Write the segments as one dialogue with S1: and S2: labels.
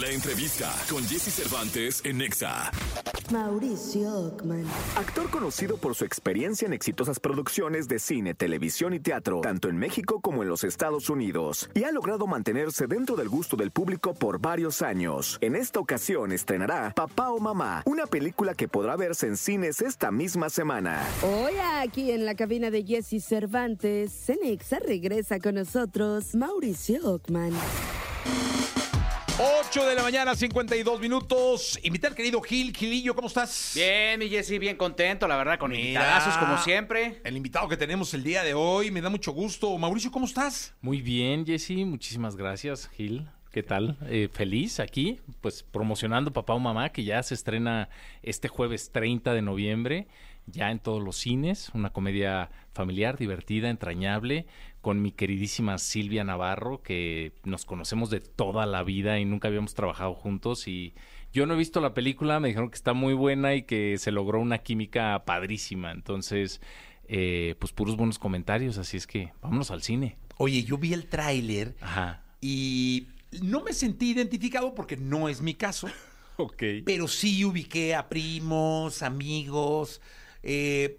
S1: La entrevista con Jesse Cervantes en Nexa.
S2: Mauricio Ockman.
S3: Actor conocido por su experiencia en exitosas producciones de cine, televisión y teatro, tanto en México como en los Estados Unidos, y ha logrado mantenerse dentro del gusto del público por varios años. En esta ocasión estrenará Papá o Mamá, una película que podrá verse en cines esta misma semana.
S2: Hoy aquí en la cabina de Jesse Cervantes, Cenexa regresa con nosotros Mauricio Ockman.
S4: 8 de la mañana, 52 minutos. Invitar al querido Gil. Gilillo, ¿cómo estás?
S5: Bien, mi Jessy, bien contento, la verdad, con invitadazos como siempre.
S4: El invitado que tenemos el día de hoy, me da mucho gusto. Mauricio, ¿cómo estás?
S6: Muy bien, Jesse, muchísimas gracias, Gil. ¿Qué tal? Eh, feliz aquí, pues promocionando Papá o Mamá, que ya se estrena este jueves 30 de noviembre, ya en todos los cines, una comedia familiar, divertida, entrañable, con mi queridísima Silvia Navarro, que nos conocemos de toda la vida y nunca habíamos trabajado juntos y yo no he visto la película, me dijeron que está muy buena y que se logró una química padrísima, entonces, eh, pues puros buenos comentarios, así es que vámonos al cine.
S4: Oye, yo vi el tráiler
S6: Ajá.
S4: y me sentí identificado porque no es mi caso,
S6: Ok.
S4: pero sí ubiqué a primos, amigos. eh,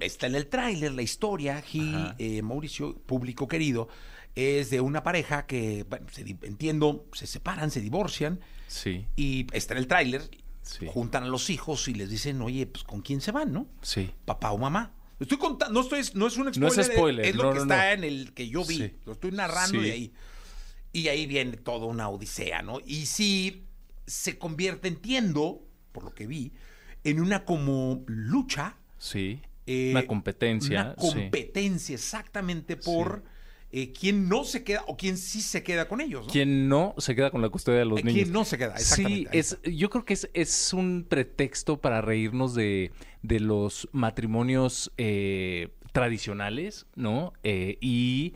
S4: está en el tráiler la historia, Gil, eh, Mauricio, público querido, es de una pareja que, bueno, se entiendo, se separan, se divorcian
S6: Sí,
S4: y está en el tráiler,
S6: Sí.
S4: juntan a los hijos y les dicen, oye, pues ¿con quién se van, no?
S6: sí.
S4: Papá o mamá. Estoy contando, no, estoy, no es un
S6: No es
S4: spoiler,
S6: spoiler,
S4: es lo
S6: no,
S4: que
S6: no,
S4: está en el que yo vi,
S6: Sí.
S4: lo estoy narrando
S6: Sí.
S4: de ahí. Y ahí viene toda una odisea, ¿no? Y sí se convierte, entiendo, por lo que vi, en una como lucha.
S6: Sí.
S4: eh,
S6: una competencia.
S4: Una competencia exactamente por eh, quién no se queda o quién sí se queda con ellos, ¿no?
S6: Quien no se queda con la custodia de los
S4: Eh,
S6: niños.
S4: ¿Quién no se queda?
S6: Sí,
S4: Exactamente. ahí
S6: es, yo creo que es, es un pretexto para reírnos de, de los matrimonios eh, tradicionales, ¿no? Y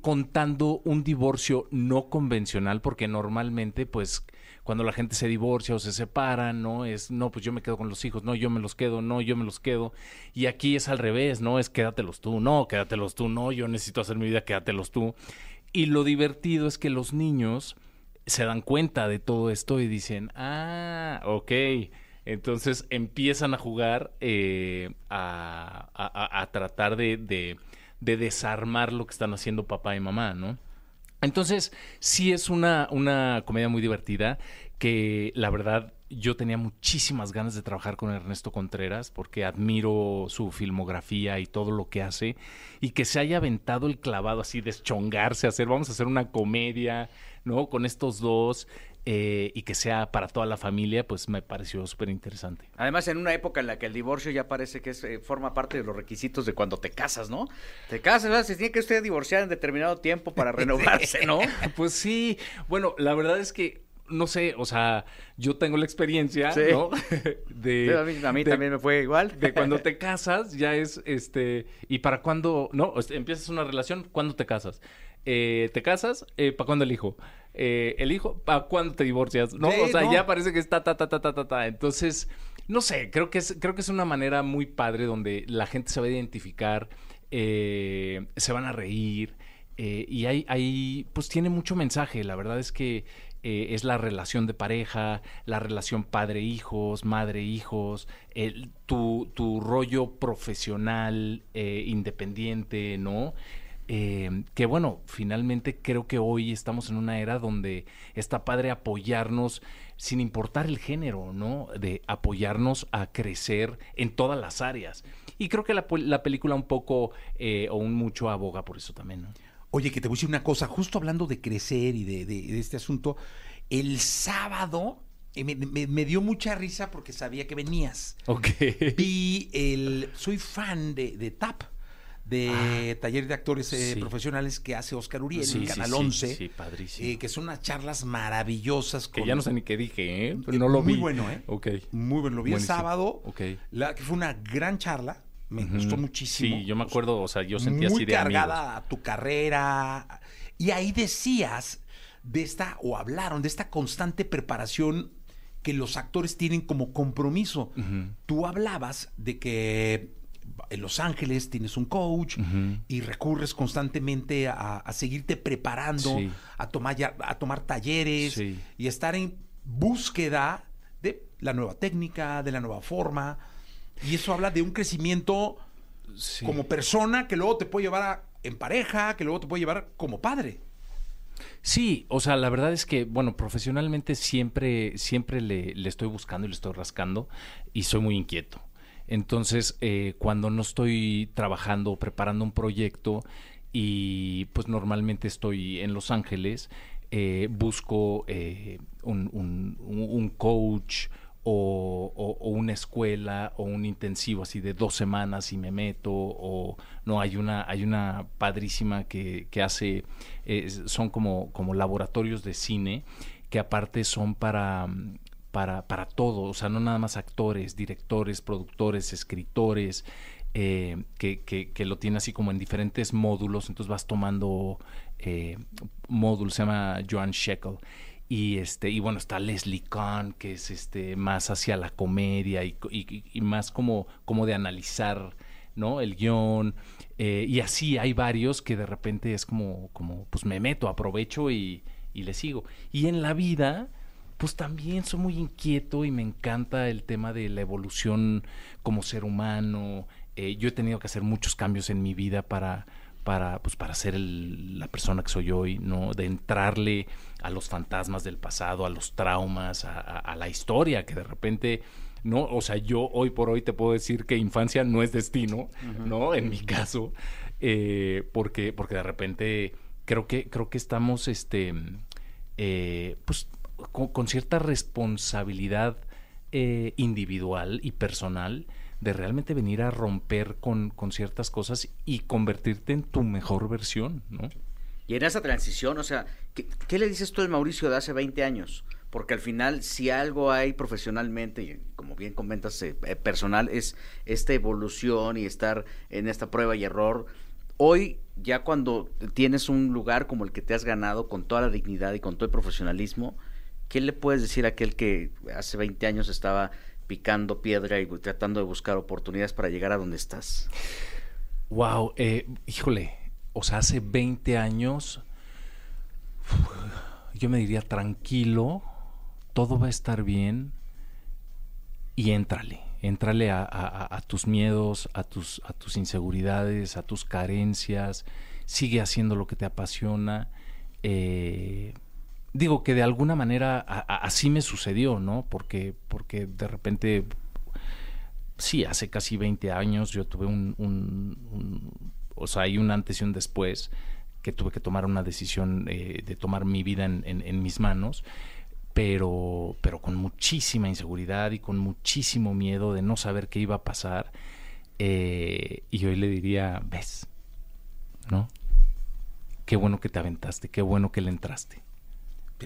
S6: contando un divorcio no convencional, porque normalmente, pues, cuando la gente se divorcia o se separa, ¿no? Es, no, pues yo me quedo con los hijos, no, yo me los quedo, no, yo me los quedo. Y aquí es al revés, ¿no? Es quédatelos tú, no, quédatelos tú, no, yo necesito hacer mi vida, quédatelos tú. Y lo divertido es que los niños se dan cuenta de todo esto y dicen, ah, ok. Entonces empiezan a jugar eh, a, a- tratar de- de desarmar lo que están haciendo papá y mamá, ¿no? Entonces, sí es una, una comedia muy divertida que la verdad yo tenía muchísimas ganas de trabajar con Ernesto Contreras porque admiro su filmografía y todo lo que hace y que se haya aventado el clavado así, deschongarse, hacer, vamos a hacer una comedia, ¿no? Con estos dos eh, y que sea para toda la familia, pues me pareció súper interesante.
S5: Además, en una época en la que el divorcio ya parece que es, eh, forma parte de los requisitos de cuando te casas, ¿no? Te casas, ¿verdad? se tiene que usted divorciar en determinado tiempo para renovarse, ¿no?
S6: Pues sí, bueno, la verdad es que no sé, o sea, yo tengo la experiencia,
S5: Sí.
S6: ¿no? De,
S5: Sí, a mí, a mí
S6: de-
S5: también me fue igual.
S6: de cuando te casas, ya es este. ¿Y para cuándo? No, este, empiezas una relación, ¿cuándo te casas? Eh, ¿Te casas? Eh, ¿Para cuándo el hijo? Eh, ¿El hijo? ¿Para cuándo te divorcias? No,
S4: Sí,
S6: o sea,
S4: no.
S6: ya parece que está ta, ta, ta, ta, ta, ta. Entonces, no sé, creo que es, creo que es una manera muy padre donde la gente se va a identificar, eh, se van a reír. eh, y hay, hay, pues tiene mucho mensaje. La verdad es que eh, es la relación de pareja, la relación padre-hijos, madre-hijos, tu, tu rollo profesional, eh, independiente, ¿no? Eh, que bueno, finalmente creo que hoy estamos en una era donde está padre apoyarnos sin importar el género, ¿no? De apoyarnos a crecer en todas las áreas. Y creo que la, la película un poco eh, o un mucho aboga por eso también, ¿no?
S4: Oye, que te voy a decir una cosa, justo hablando de crecer y de, de- de este asunto, el sábado eh, me, me- me dio mucha risa porque sabía que venías.
S6: Ok.
S4: Vi el. Soy fan de, de TAP, de Taller de Actores eh,
S6: sí.
S4: Profesionales que hace Oscar Uriel
S6: Sí,
S4: en Canal
S6: sí,
S4: 11.
S6: sí, padrísimo.
S4: eh, que son unas charlas maravillosas.
S6: Que
S4: con-
S6: ya no sé ni qué dije, ¿eh?
S4: Eh,
S6: No lo
S4: muy
S6: vi.
S4: bueno, ¿eh?
S6: Ok.
S4: Muy bueno, lo vi el sábado.
S6: Ok.
S4: La, que fue una gran charla. Me gustó muchísimo.
S6: Sí, yo me acuerdo, o sea, yo sentía
S4: muy
S6: así de
S4: cargada
S6: amigos.
S4: a tu carrera. Y ahí decías de esta, o hablaron de esta constante preparación que los actores tienen como compromiso. Tú hablabas de que en Los Ángeles tienes un coach y recurres constantemente a, a seguirte preparando,
S6: Sí.
S4: a, tomar ya- a tomar talleres
S6: Sí.
S4: y estar en búsqueda de la nueva técnica, de la nueva forma. Y eso habla de un crecimiento
S6: Sí.
S4: como persona que luego te puede llevar a- en pareja, que luego te puede llevar como padre.
S6: Sí, o sea, la verdad es que, bueno, profesionalmente siempre, siempre le, le estoy buscando y le estoy rascando y soy muy inquieto. Entonces, eh, cuando no estoy trabajando o preparando un proyecto y pues normalmente estoy en Los Ángeles, eh, busco eh, un, coach o, o- una escuela o un intensivo así de dos semanas y me meto o no hay una hay una padrísima que, que hace eh, son como como laboratorios de cine que aparte son para para, para todo, o sea, no nada más actores, directores, productores, escritores, eh, que, que- lo tiene así como en diferentes módulos, entonces vas tomando eh, módulos, se llama Joan Shekel. Y este, y bueno, está Leslie Kahn, que es este más hacia la comedia y más como, como de analizar ¿no? el guion. eh, y así hay varios que de repente es como, como pues me meto, aprovecho y, y le sigo. Y en la vida, pues también soy muy inquieto y me encanta el tema de la evolución como ser humano. Eh, yo he tenido que hacer muchos cambios en mi vida para, para, pues, para ser el- la persona que soy hoy, ¿no? De entrarle a los fantasmas del pasado, a los traumas, a, a- a la historia, que de repente, ¿no? O sea, yo hoy por hoy te puedo decir que infancia no es destino, ¿no? En mi caso, eh, porque, porque de repente creo que, creo que estamos, este, eh, pues, con, cierta responsabilidad eh, individual y personal de realmente venir a romper con, ciertas cosas y convertirte en tu mejor versión, ¿no?
S5: Y en esa transición, o sea, ¿qué, qué le dices tú al Mauricio de hace 20 años? Porque al final, si algo hay profesionalmente, y como bien comentas, eh, eh, personal, es esta evolución y estar en esta prueba y error. Hoy, ya cuando tienes un lugar como el que te has ganado, con toda la dignidad y con todo el profesionalismo, ¿qué le puedes decir a aquel que hace 20 años estaba picando piedra y tratando de buscar oportunidades para llegar a donde estás?
S6: Wow, eh, híjole, o sea, hace 20 años yo me diría tranquilo, todo va a estar bien y éntrale, éntrale a, tus miedos, a tus, a tus inseguridades, a tus carencias, sigue haciendo lo que te apasiona. eh, digo que de alguna manera así me sucedió, ¿no? Porque, porque de repente sí, hace casi 20 años yo tuve un, un- un- o sea, hay un antes y un después que tuve que tomar una decisión eh, de tomar mi vida en, en- en mis manos, pero, pero con muchísima inseguridad y con muchísimo miedo de no saber qué iba a pasar. eh, y hoy le diría, ves, ¿no? Qué bueno que te aventaste, qué bueno que le entraste.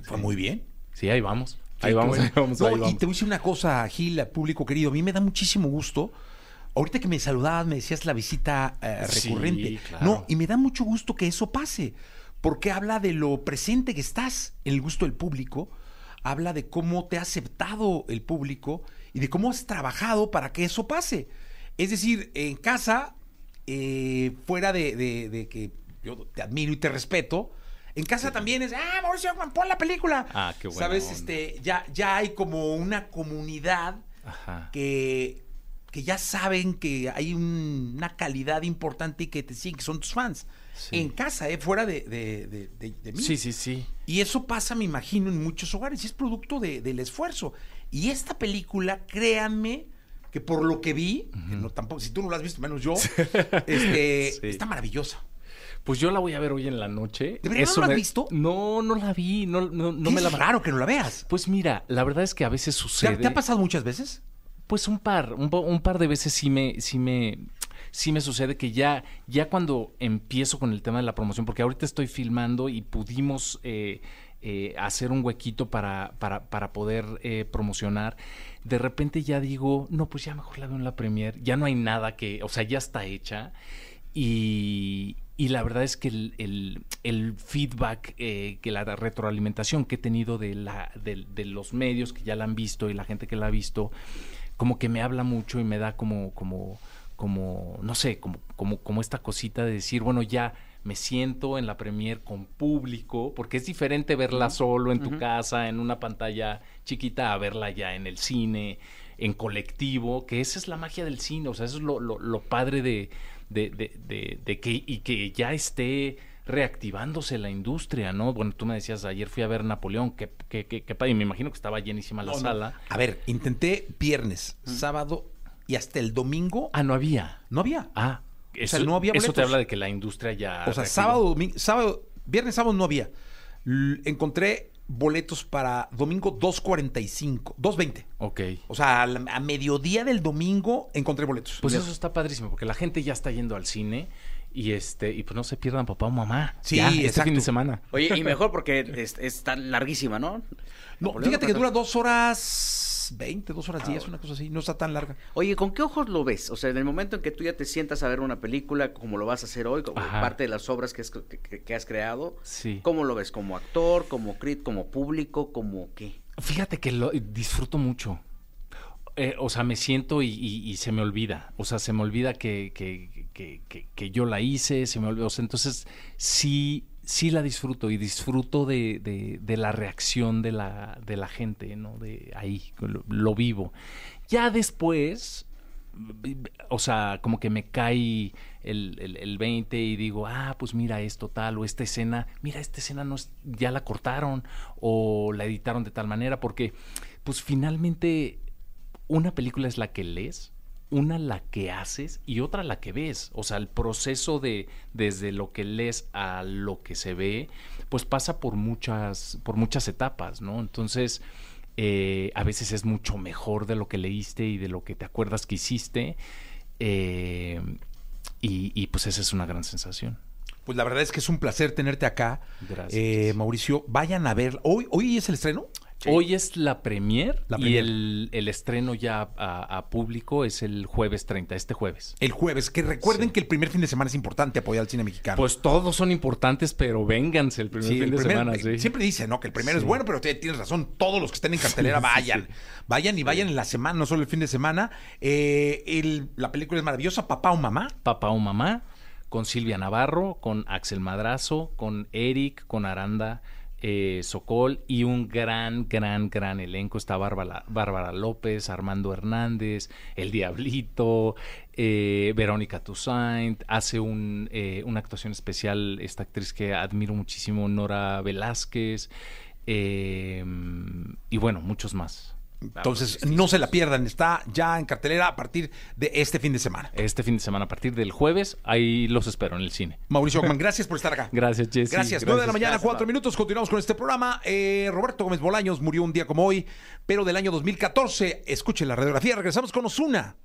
S4: Fue muy bien.
S6: Sí, ahí vamos.
S4: Sí,
S6: Ahí vamos, ahí vamos,
S4: No,
S6: ahí
S4: Y te voy a decir una cosa, Gil, público querido. A mí me da muchísimo gusto. Ahorita que me saludabas, me decías la visita eh,
S6: Sí,
S4: recurrente.
S6: claro.
S4: No, y me da mucho gusto que eso pase, porque habla de lo presente que estás en el gusto del público, habla de cómo te ha aceptado el público y de cómo has trabajado para que eso pase. Es decir, en casa, eh, fuera de, de- de que yo te admiro y te respeto, en casa también es, ah, Mauricio, pon la película.
S6: Ah, qué buena
S4: ¿Sabes?
S6: onda.
S4: Este, ya, ya hay como una comunidad
S6: Ajá.
S4: que, que ya saben que hay un- una calidad importante y que te siguen, que son tus fans.
S6: Sí.
S4: En casa, ¿eh? fuera de, de, de- de- de mí.
S6: Sí, sí, sí.
S4: Y eso pasa, me imagino, en muchos hogares y es producto de- del esfuerzo. Y esta película, créanme, que por lo que vi, que no, tampoco, si tú no la has visto, menos yo, este,
S6: Sí.
S4: está maravillosa.
S6: Pues yo la voy a ver hoy en la noche.
S4: ¿De verdad no la has visto?
S6: No, no la vi. No, no, no
S4: ¿Qué
S6: me la
S4: es raro que no la veas.
S6: Pues mira, la verdad es que a veces
S4: ¿Te,
S6: sucede.
S4: te ha pasado muchas veces?
S6: Pues un par, un, par de veces sí me, sí me, sí me sucede que ya, ya cuando empiezo con el tema de la promoción, porque ahorita estoy filmando y pudimos eh, eh, hacer un huequito para, para, para poder eh, promocionar, de repente ya digo, no, pues ya mejor la veo en la premier, ya no hay nada que, o sea, ya está hecha. Y, y la verdad es que el, el- el feedback, eh, que la retroalimentación que he tenido de, la, de, de los medios que ya la han visto y la gente que la ha visto, como que me habla mucho y me da como, como, como, no sé, como, como, como esta cosita de decir, bueno, ya me siento en la premier con público, porque es diferente verla solo en tu casa, en una pantalla chiquita, a verla ya en el cine, en colectivo, que esa es la magia del cine, o sea, eso es lo, lo, lo padre de, de, de, de, de que, y que ya esté reactivándose la industria, ¿no? Bueno, tú me decías, ayer fui a ver Napoleón, que, que, que, que padre, me imagino que estaba llenísima la
S4: No, no.
S6: sala.
S4: A ver, intenté viernes, sábado y hasta el domingo.
S6: Ah, no había.
S4: No había.
S6: Ah, eso,
S4: sea, no había
S6: eso te habla de que la industria ya.
S4: O sea,
S6: reactivó.
S4: sábado, domingo, sábado, viernes, sábado no había. L- encontré boletos para domingo 2.45, 2.20.
S6: Ok.
S4: O sea, a, la- a mediodía del domingo encontré boletos.
S6: Pues eso está padrísimo, porque la gente ya está yendo al cine y este, y pues no se pierdan papá o mamá.
S4: Sí,
S6: Ya, este
S4: exacto.
S6: fin de semana.
S5: Oye, y mejor porque es, es tan larguísima, ¿no?
S4: no,
S5: Napoleón,
S4: fíjate que dura dos horas 20, dos
S6: Ah,
S4: horas 10, una cosa así. No está tan larga.
S5: Oye, ¿con qué ojos lo ves? O sea, en el momento en que tú ya te sientas a ver una película, como lo vas a hacer hoy, como
S6: Ajá.
S5: parte de las obras que, has- que- que- que has creado,
S6: Sí.
S5: ¿cómo lo ves? ¿Como actor, como crit, como público, como qué?
S6: Fíjate que lo disfruto mucho. Eh, o sea, me siento y, y- y se me olvida. O sea, se me olvida que, que- que- que- que yo la hice, se me olvida. O sea, entonces sí, sí la disfruto y disfruto de, de- la reacción de la, de la gente, ¿no? De ahí, lo, lo vivo. Ya después, o sea, como que me cae el, el, el 20 y digo, ah, pues mira esto tal, o esta escena, mira, esta escena no es, ya la cortaron o la editaron de tal manera, porque pues finalmente una película es la que lees, una la que haces y otra la que ves. O sea, el proceso de desde lo que lees a lo que se ve, pues pasa por muchas, por muchas etapas, ¿no? Entonces, eh, a veces es mucho mejor de lo que leíste y de lo que te acuerdas que hiciste. eh, y, y, pues esa es una gran sensación.
S4: Pues la verdad es que es un placer tenerte acá.
S6: Gracias.
S4: Eh, Mauricio, vayan a ver. ¿Hoy, ¿Hoy es el estreno?
S6: Hoy es la premier,
S4: La
S6: y
S4: premier.
S6: el, el estreno ya a, a público es el jueves 30, este jueves.
S4: El jueves. Que recuerden
S6: Sí.
S4: que el primer fin de semana es importante apoyar al cine mexicano.
S6: Pues todos son importantes, pero vénganse el primer
S4: Sí,
S6: fin
S4: el
S6: de semana. sí.
S4: Siempre dice, ¿no? Que el primero es bueno, pero tienes razón. Todos los que estén en cartelera, vayan. Vayan y vayan en la semana, no solo el fin de semana. Eh, el- la película es maravillosa, Papá o Mamá.
S6: Papá o Mamá, con Silvia Navarro, con Axel Madrazo, con Eric, con Aranda eh, y un gran, gran, gran elenco. Está Bárbara, Bárbara López, Armando Hernández, El Diablito, eh, Verónica Toussaint. Hace un, eh, una actuación especial esta actriz que admiro muchísimo, Nora Velázquez. eh, y bueno, muchos más.
S4: Entonces, no se la pierdan. Está ya en cartelera a partir de este fin de semana.
S6: Este fin de semana, a partir del jueves, ahí los espero en el cine.
S4: Mauricio Ockman, gracias por estar acá.
S6: Gracias, Jesse.
S4: Gracias. 9 de la mañana,
S5: gracias,
S4: 4 minutos. Continuamos con este programa. Eh, Roberto Gómez Bolaños murió un día como hoy, pero del año 2014. Escuchen la radiografía. Regresamos con Osuna.